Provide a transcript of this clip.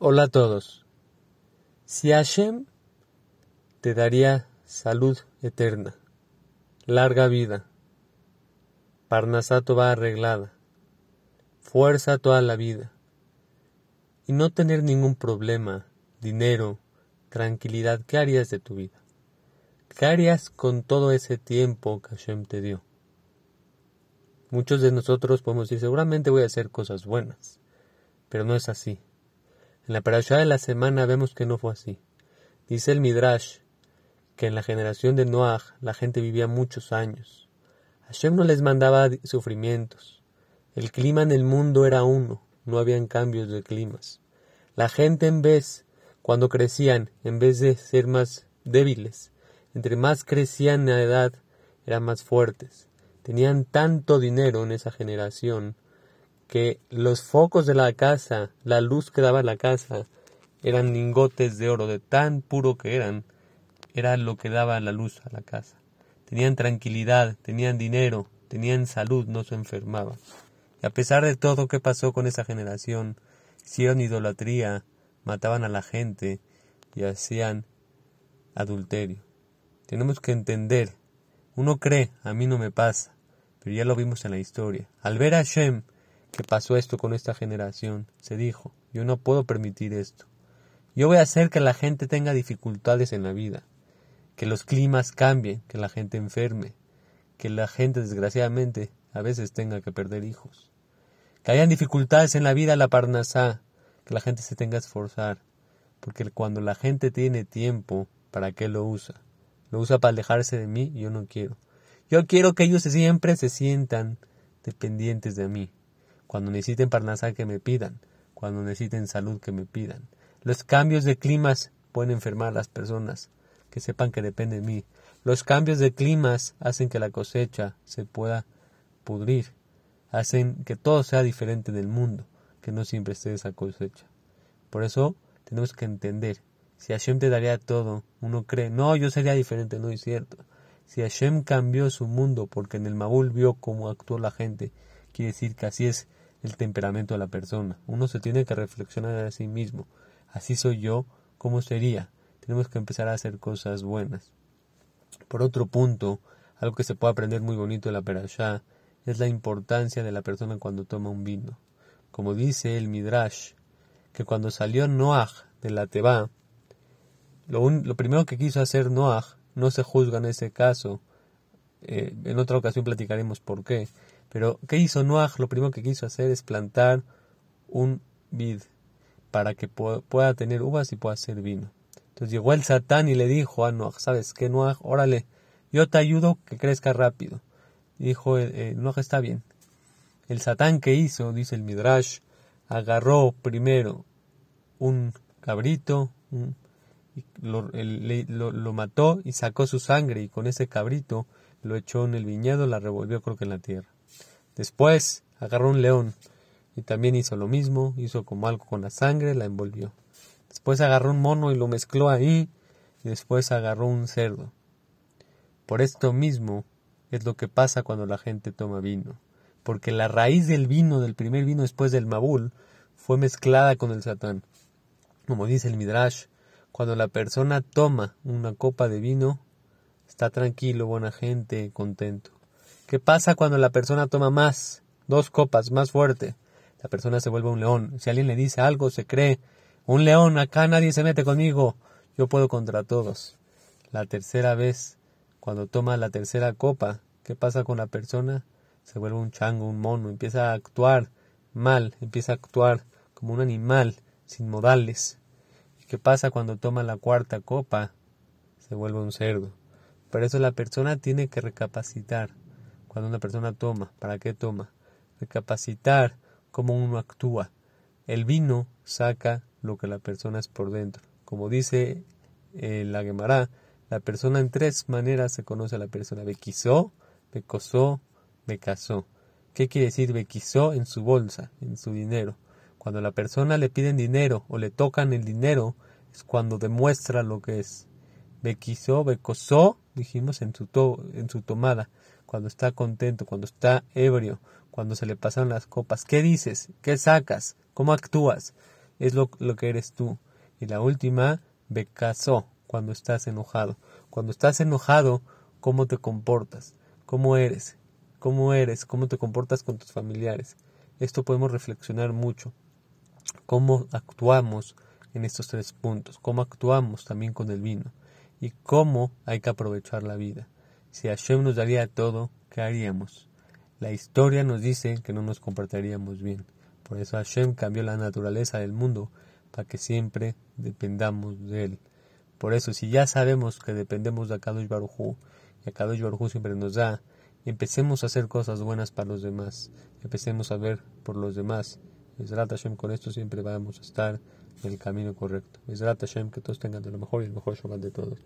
Hola a todos. Si Hashem te daría salud eterna, larga vida, parnasato va arreglada, fuerza toda la vida, y no tener ningún problema, dinero, tranquilidad, ¿qué harías de tu vida? ¿Qué harías con todo ese tiempo que Hashem te dio? Muchos de nosotros podemos decir, seguramente voy a hacer cosas buenas, pero no es así. En la parashá de la semana vemos que no fue así. Dice el Midrash que en la generación de Noah la gente vivía muchos años. Hashem no les mandaba sufrimientos. El clima en el mundo era uno, no habían cambios de climas. La gente en vez, cuando crecían, en vez de ser más débiles, entre más crecían en la edad, eran más fuertes. Tenían tanto dinero en esa generación que los focos de la casa, la luz que daba la casa, eran lingotes de oro, de tan puro que eran, era lo que daba la luz a la casa. Tenían tranquilidad, tenían dinero, tenían salud, no se enfermaban. Y a pesar de todo, ¿qué pasó con esa generación? Hicieron idolatría, mataban a la gente y hacían adulterio. Tenemos que entender, uno cree, a mí no me pasa, pero ya lo vimos en la historia. Al ver a Shem, que pasó esto con esta generación. Se dijo, yo no puedo permitir esto. Yo voy a hacer que la gente tenga dificultades en la vida, que los climas cambien, que la gente enferme, que la gente desgraciadamente a veces tenga que perder hijos, que hayan dificultades en la vida, la parnasá, que la gente se tenga que esforzar, porque cuando la gente tiene tiempo, ¿para qué lo usa? Lo usa para alejarse de mí yo no quiero. Yo quiero que ellos siempre se sientan dependientes de mí. Cuando necesiten parnasá que me pidan, cuando necesiten salud que me pidan. Los cambios de climas pueden enfermar a las personas, que sepan que depende de mí. Los cambios de climas hacen que la cosecha se pueda pudrir, hacen que todo sea diferente en el mundo, que no siempre esté esa cosecha. Por eso tenemos que entender, si Hashem te daría todo, uno cree, no, yo sería diferente, no es cierto. Si Hashem cambió su mundo porque en el Mabul vio cómo actuó la gente, quiere decir que así es el temperamento de la persona. Uno se tiene que reflexionar a sí mismo. Así soy yo, ¿cómo sería? Tenemos que empezar a hacer cosas buenas. Por otro punto, algo que se puede aprender muy bonito de la perashá es la importancia de la persona cuando toma un vino. Como dice el Midrash, que cuando salió Noah de la Teba, lo, lo, primero que quiso hacer Noah, no se juzga en ese caso, eh, en otra ocasión platicaremos por qué, pero, ¿qué hizo Noah? Lo primero que quiso hacer es plantar un vid para que pueda tener uvas y pueda hacer vino. Entonces llegó el Satán y le dijo a Noah, ¿sabes qué, Noah? Órale, yo te ayudo que crezca rápido. dijo, eh, eh, Noah, está bien. El Satán que hizo, dice el Midrash, agarró primero un cabrito, lo, lo, mató y sacó su sangre y con ese cabrito lo echó en el viñedo, la revolvió creo que en la tierra. Después agarró un león y también hizo lo mismo, hizo como algo con la sangre, la envolvió. Después agarró un mono y lo mezcló ahí y después agarró un cerdo. Por esto mismo es lo que pasa cuando la gente toma vino, porque la raíz del vino, del primer vino después del Mabul, fue mezclada con el Satán. Como dice el Midrash, cuando la persona toma una copa de vino, está tranquilo, buena gente, contento. ¿Qué pasa cuando la persona toma más? Dos copas, más fuerte. La persona se vuelve un león. Si alguien le dice algo, se cree. Un león, acá nadie se mete conmigo. Yo puedo contra todos. La tercera vez, cuando toma la tercera copa, ¿qué pasa con la persona? Se vuelve un chango, un mono, empieza a actuar mal, empieza a actuar como un animal, sin modales. ¿Y qué pasa cuando toma la cuarta copa? Se vuelve un cerdo. Por eso la persona tiene que recapacitar cuando una persona toma, ¿para qué toma? Recapacitar cómo uno actúa. El vino saca lo que la persona es por dentro. Como dice eh, la Gemara, la persona en tres maneras se conoce a la persona. Bequizó, becosó, becasó. ¿Qué quiere decir bequizó? En su bolsa, en su dinero. Cuando la persona le piden dinero o le tocan el dinero, es cuando demuestra lo que es. Bequizó, becosó, dijimos en su, to en su tomada cuando está contento, cuando está ebrio, cuando se le pasan las copas. ¿Qué dices? ¿Qué sacas? ¿Cómo actúas? es lo, que eres tú. Y la última, Bekasó, cuando estás enojado. Cuando estás enojado, ¿cómo te comportas? ¿Cómo eres? ¿Cómo eres? ¿Cómo te comportas con tus familiares? Esto podemos reflexionar mucho. ¿Cómo actuamos en estos tres puntos? ¿Cómo actuamos también con el vino? ¿Y cómo hay que aprovechar la vida? Si Hashem nos daría todo, ¿qué haríamos? La historia nos dice que no nos comportaríamos bien. Por eso Hashem cambió la naturaleza del mundo para que siempre dependamos de él. Por eso, si ya sabemos que dependemos de Akadosh Baruj y Akadosh Baruj siempre nos da, empecemos a hacer cosas buenas para los demás, empecemos a ver por los demás. Besrat Hashem, con esto siempre vamos a estar en el camino correcto. Besrat Hashem, que todos tengan lo mejor y el mejor Shabbat de todos.